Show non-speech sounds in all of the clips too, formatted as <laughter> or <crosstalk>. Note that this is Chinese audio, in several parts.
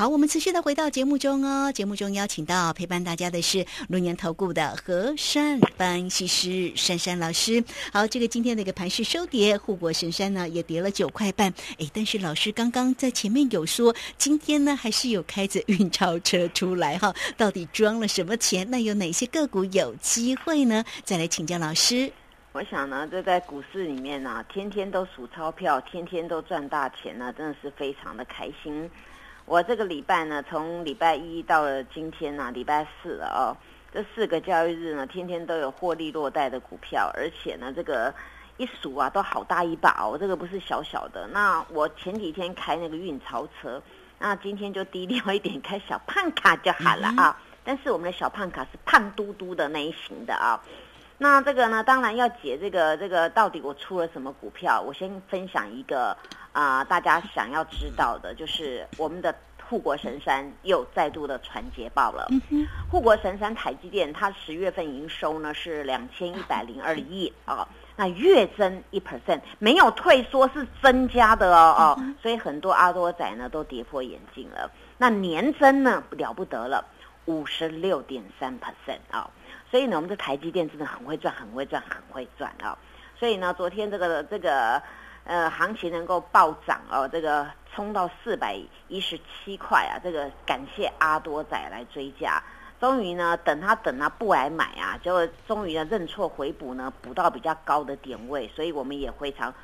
好，我们持续的回到节目中哦。节目中邀请到陪伴大家的是龙年投顾的和山分析师珊珊老师。好，这个今天的一个盘势收跌，护国神山呢也跌了九块半。哎，但是老师刚刚在前面有说，今天呢还是有开着运钞车出来哈，到底装了什么钱？那有哪些个股有机会呢？再来请教老师。我想呢，这在股市里面呢，天天都数钞票，天天都赚大钱呢，真的是非常的开心。我这个礼拜呢，从礼拜一到了今天呢，礼拜四了哦。这四个交易日呢，天天都有获利落袋的股票，而且呢，这个一数啊，都好大一把哦，这个不是小小的。那我前几天开那个运钞车，那今天就低调一点，开小胖卡就好了啊。但是我们的小胖卡是胖嘟嘟的那一型的啊。那这个呢，当然要解这个这个到底我出了什么股票，我先分享一个。啊，大家想要知道的就是我们的护国神山又再度的传捷报了。护国神山台积电，它十月份营收呢是两千一百零二亿啊，那月增一 percent，没有退缩，是增加的哦哦，所以很多阿多仔呢都跌破眼镜了。那年增呢了不得了，五十六点三 percent 啊，所以呢，我们的台积电真的很会赚，很会赚，很会赚啊。所以呢，昨天这个这个。呃，行情能够暴涨哦，这个冲到四百一十七块啊，这个感谢阿多仔来追加，终于呢，等他等他不来买啊，就终于呢认错回补呢，补到比较高的点位，所以我们也非常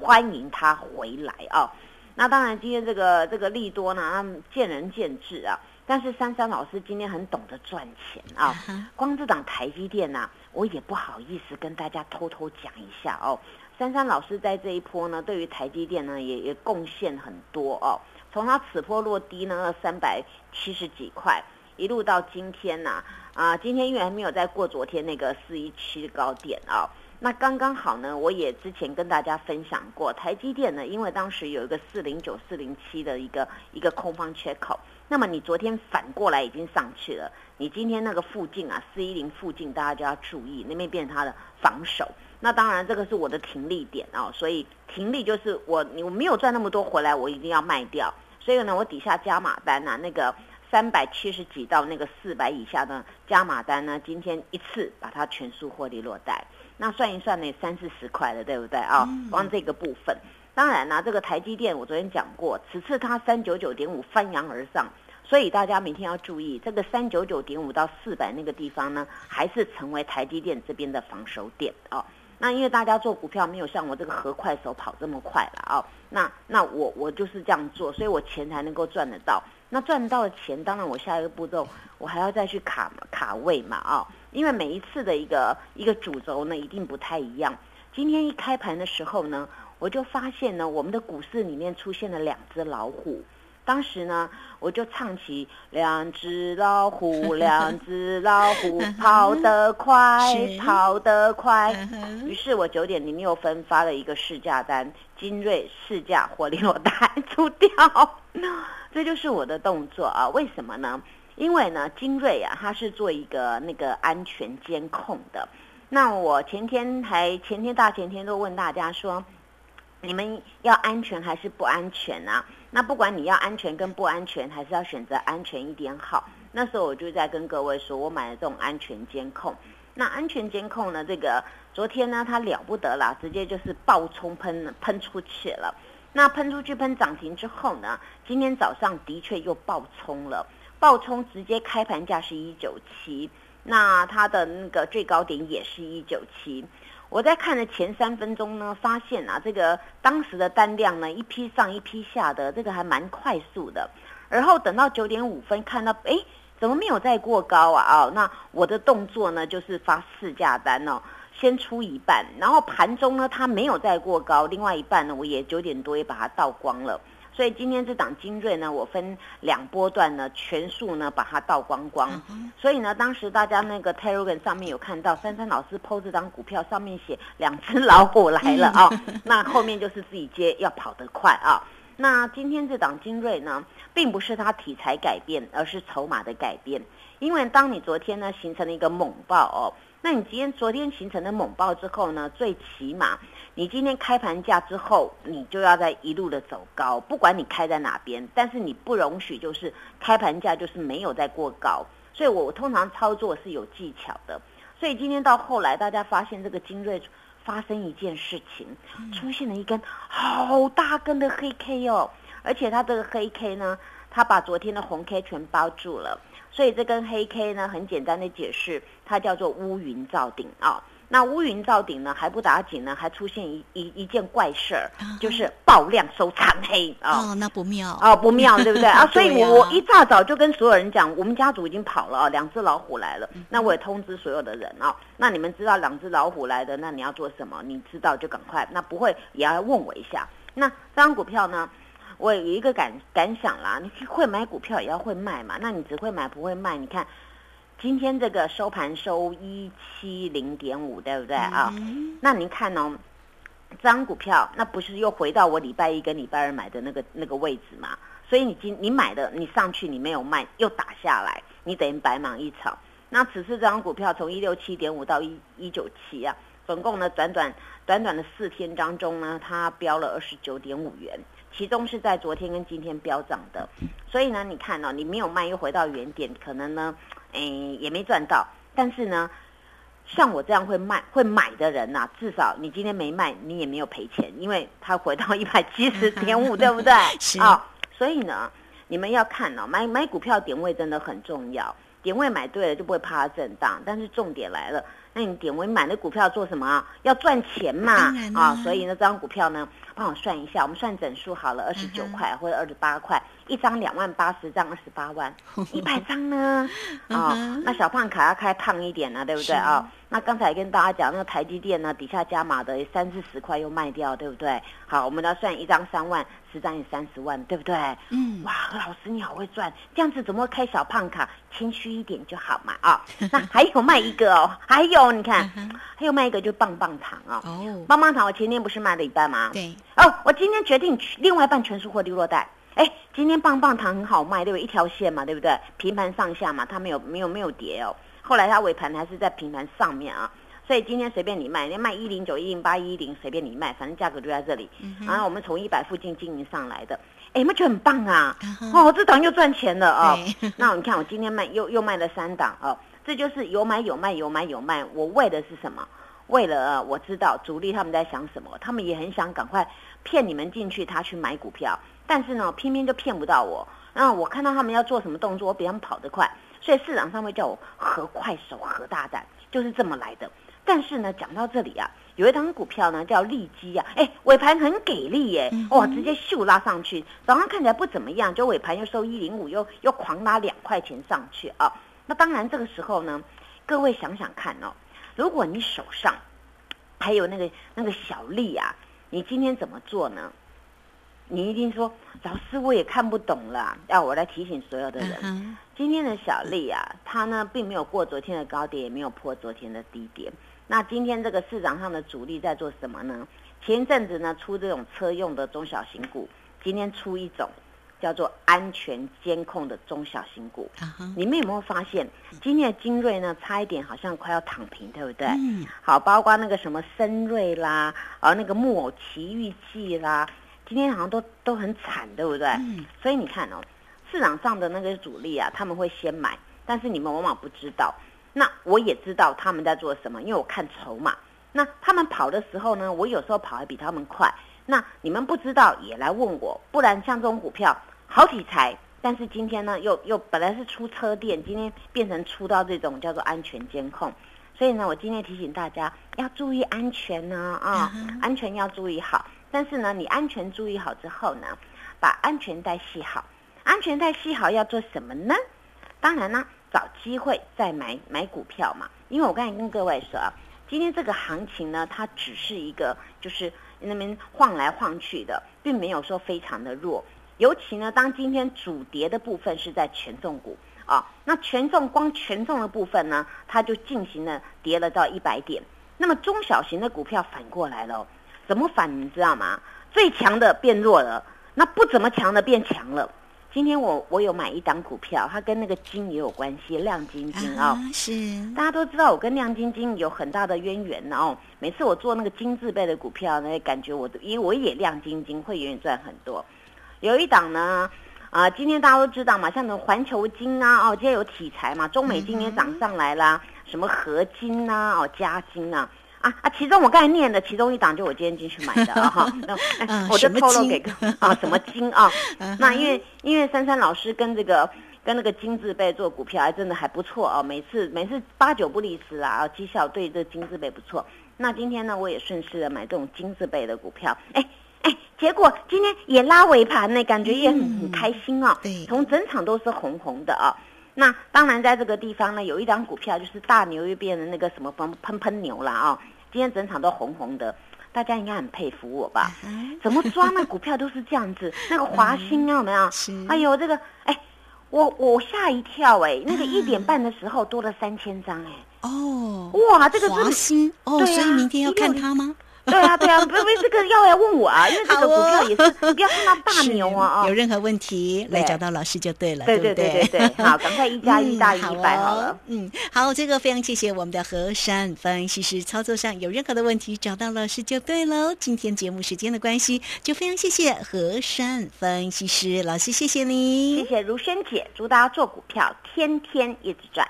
欢迎他回来啊。那当然，今天这个这个利多呢，见仁见智啊。但是珊珊老师今天很懂得赚钱啊，光这档台积电呢，我也不好意思跟大家偷偷讲一下哦。珊珊老师在这一波呢，对于台积电呢也也贡献很多哦。从它此波落低呢三百七十几块，一路到今天呐，啊，今天因为还没有再过昨天那个四一七高点啊，那刚刚好呢，我也之前跟大家分享过，台积电呢，因为当时有一个四零九四零七的一个一个空方缺口，那么你昨天反过来已经上去了，你今天那个附近啊四一零附近，大家就要注意，那边变成它的防守。那当然，这个是我的停利点啊，所以停利就是我我没有赚那么多回来，我一定要卖掉。所以呢，我底下加码单呐，那个三百七十几到那个四百以下的加码单呢，今天一次把它全数获利落袋。那算一算呢，三四十块了，对不对啊？光这个部分，当然啦，这个台积电我昨天讲过，此次它三九九点五翻扬而上，所以大家明天要注意，这个三九九点五到四百那个地方呢，还是成为台积电这边的防守点啊。那因为大家做股票没有像我这个和快手跑这么快了啊，那那我我就是这样做，所以我钱才能够赚得到。那赚到的钱，当然我下一个步骤我还要再去卡卡位嘛啊，因为每一次的一个一个主轴呢一定不太一样。今天一开盘的时候呢，我就发现呢，我们的股市里面出现了两只老虎。当时呢，我就唱起两只老虎，两只老虎 <laughs> 跑得快，<laughs> 跑得快。于是我九点零六分发了一个试价单，精锐试价获利落袋 <laughs> 出掉。这就是我的动作啊！为什么呢？因为呢，精锐啊，它是做一个那个安全监控的。那我前天还前天大前天都问大家说。你们要安全还是不安全啊？那不管你要安全跟不安全，还是要选择安全一点好。那时候我就在跟各位说，我买了这种安全监控。那安全监控呢？这个昨天呢，它了不得了，直接就是爆冲喷喷出去了。那喷出去喷涨停之后呢，今天早上的确又爆冲了，爆冲直接开盘价是一九七，那它的那个最高点也是一九七。我在看的前三分钟呢，发现啊，这个当时的单量呢，一批上一批下的，这个还蛮快速的。而后等到九点五分，看到哎，怎么没有再过高啊？哦，那我的动作呢，就是发试价单哦，先出一半，然后盘中呢，它没有再过高，另外一半呢，我也九点多也把它倒光了。所以今天这档精锐呢，我分两波段呢，全数呢把它倒光光。所以呢，当时大家那个 Telegram 上面有看到珊珊老师 PO 这张股票，上面写两只老虎来了啊，<laughs> 那后面就是自己接要跑得快啊。那今天这档精锐呢，并不是它题材改变，而是筹码的改变。因为当你昨天呢形成了一个猛爆哦，那你今天昨天形成的猛爆之后呢，最起码你今天开盘价之后，你就要在一路的走高，不管你开在哪边，但是你不容许就是开盘价就是没有再过高。所以我通常操作是有技巧的。所以今天到后来，大家发现这个精锐。发生一件事情，出现了一根好大根的黑 K 哦，而且它这个黑 K 呢，它把昨天的红 K 全包住了，所以这根黑 K 呢，很简单的解释，它叫做乌云罩顶啊。那乌云罩顶呢还不打紧呢，还出现一一一件怪事儿，就是爆量收长黑啊。哦，那不妙哦，不妙，对不对啊？<laughs> 所以我一大早就跟所有人讲，我们家族已经跑了啊，两只老虎来了。那我也通知所有的人啊，那你们知道两只老虎来的，那你要做什么？你知道就赶快，那不会也要问我一下。那这张股票呢，我有一个感感想啦，你会买股票也要会卖嘛，那你只会买不会卖，你看。今天这个收盘收一七零点五，对不对啊？那您看哦，这张股票那不是又回到我礼拜一跟礼拜二买的那个那个位置嘛？所以你今你买的你上去你没有卖，又打下来，你等于白忙一场。那此次这张股票从一六七点五到一一九七啊，总共呢短短短短的四天当中呢，它飙了二十九点五元。其中是在昨天跟今天飙涨的，所以呢，你看哦，你没有卖又回到原点，可能呢，<tsk> 诶也没赚到。但是呢，像我这样会卖会买的人呐，至少你今天没卖，你也没有赔钱，因为它回到 <laughs> 一百七十点五，对不对？<laughs> 啊，所以呢，你们要看哦，买买股票点位真的很重要，点位买对了就不会怕它震荡。但是重点来了，那你点位买的股票做什么啊？要赚钱嘛，啊，所以呢，这张股票呢。帮我算一下，我们算整数好了，二十九块或者二十八块，一张两万八，十张二十八万，<laughs> 一百张呢？啊，那小胖卡要开胖一点呢，对不对啊？那刚才跟大家讲，那个台积电呢，底下加码的三四十块又卖掉，对不对？好，我们要算一张三万，十张也三十万，对不对？嗯，哇，何老师你好会赚，这样子怎么会开小胖卡？谦虚一点就好嘛啊。<laughs> 那还有卖一个哦，还有你看，还有卖一个就棒棒糖哦。哦，棒棒糖我前天不是卖了一半吗？对。哦，我今天决定另外一半全数获利落袋。哎，今天棒棒糖很好卖，对不对？一条线嘛，对不对？平盘上下嘛，它没有没有没有跌哦。后来它尾盘还是在平盘上面啊，所以今天随便你卖，你卖一零九、一零八、一零，随便你卖，反正价格就在这里。然后我们从一百附近经营上来的，哎，们觉得很棒啊！哦，这档又赚钱了啊！<laughs> 那你看我今天卖又又卖了三档哦，这就是有买有卖，有买有卖。我为的是什么？为了我知道主力他们在想什么，他们也很想赶快骗你们进去，他去买股票，但是呢，偏偏就骗不到我。那我看到他们要做什么动作，我比他们跑得快，所以市场上会叫我何快手、何大胆，就是这么来的。但是呢，讲到这里啊，有一张股票呢叫利基啊，哎，尾盘很给力耶，哇，直接秀拉上去，早上看起来不怎么样，就尾盘又收一零五，又又狂拉两块钱上去啊。那当然这个时候呢，各位想想看哦。如果你手上还有那个那个小丽啊，你今天怎么做呢？你一定说老师我也看不懂了，要我来提醒所有的人，今天的小丽啊，她呢并没有过昨天的高点，也没有破昨天的低点。那今天这个市场上的主力在做什么呢？前一阵子呢出这种车用的中小型股，今天出一种。叫做安全监控的中小型股，你们有没有发现今天的精锐呢？差一点好像快要躺平，对不对？嗯。好，包括那个什么深瑞啦，啊，那个木偶奇遇记啦，今天好像都都很惨，对不对？嗯。所以你看哦，市场上的那个主力啊，他们会先买，但是你们往往不知道。那我也知道他们在做什么，因为我看筹码。那他们跑的时候呢，我有时候跑还比他们快。那你们不知道也来问我，不然像这种股票。好题材，但是今天呢，又又本来是出车店，今天变成出到这种叫做安全监控，所以呢，我今天提醒大家要注意安全呢啊，安全要注意好。但是呢，你安全注意好之后呢，把安全带系好，安全带系好要做什么呢？当然呢，找机会再买买股票嘛。因为我刚才跟各位说啊，今天这个行情呢，它只是一个就是那边晃来晃去的，并没有说非常的弱。尤其呢，当今天主跌的部分是在权重股啊，那权重光权重的部分呢，它就进行了跌了到一百点。那么中小型的股票反过来了，怎么反？你知道吗？最强的变弱了，那不怎么强的变强了。今天我我有买一档股票，它跟那个金也有关系，亮晶晶啊、是大家都知道我跟亮晶晶有很大的渊源哦每次我做那个金字辈的股票呢，感觉我的因为我也亮晶晶，会远远赚很多。有一档呢，啊、今天大家都知道嘛，像那种环球金啊，哦，今天有题材嘛，中美今天涨上来啦，什么合金呐、哦，加金呐、啊。啊其中我刚才念的其中一档，就我今天进去买的啊哈，那哎啊 <laughs> 我就透露给各啊什么金啊，<laughs> 嗯那因为因为珊珊老师跟这个跟那个金字辈做股票，还真的还不错哦。每次每次八九不离十啦，啊，绩效对这个金字辈不错。那今天呢，我也顺势的买这种金字辈的股票，哎哎，结果今天也拉尾盘呢，感觉也很、嗯很开心哦。对从整场都是红红的啊、那当然，在这个地方呢，有一张股票就是大牛又变成那个什么喷喷喷牛了啊、今天整场都红红的，大家应该很佩服我吧？啊怎么抓那股票都是这样子，<laughs> 那个华兴啊有没有？是哎呦，这个哎，我我吓一跳哎，那个一点半的时候多了三千张哎，哦，哇，这个华是兴哦，所以明天要看160它吗？对啊对啊，不为，这个要来问我啊，<laughs> 因为这个股票也是不要看到大牛啊 <laughs> 啊有，任何问题来找到老师就对了，对不对对对对，好，赶快一加一大于一百好哦了。嗯，好，这个非常谢谢我们的和山分析师，操作上有任何的问题找到老师就对喽。今天节目时间的关系，就非常谢谢和山分析师老师，谢谢你。谢谢如萱姐，祝大家做股票天天一直赚。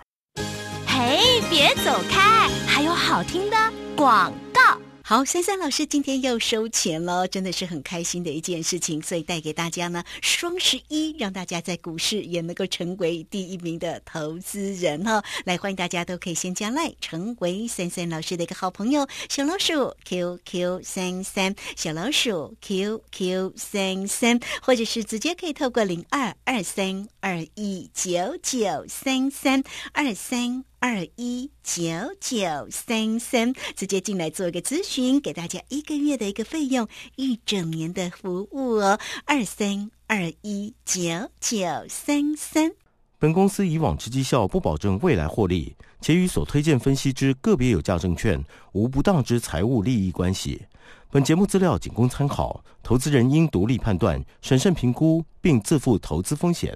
嘿，别走开，还有好听的广告。好，珊珊老师今天又收钱了，真的是很开心的一件事情，所以带给大家呢双十一，让大家在股市也能够成为第一名的投资人哈、来，欢迎大家都可以先加赖，成为珊珊老师的一个好朋友，小老鼠 QQ 三三，小老鼠 QQ 三三，或者是直接可以透过零二二三二一九九三三二三。二一九九三三，直接进来做一个咨询，给大家一个月的一个费用，一整年的服务哦。二三二一九九三三。本公司以往之绩效不保证未来获利，且与所推荐分析之个别有价证券无不当之财务利益关系。本节目资料仅供参考，投资人应独立判断、审慎评估，并自负投资风险。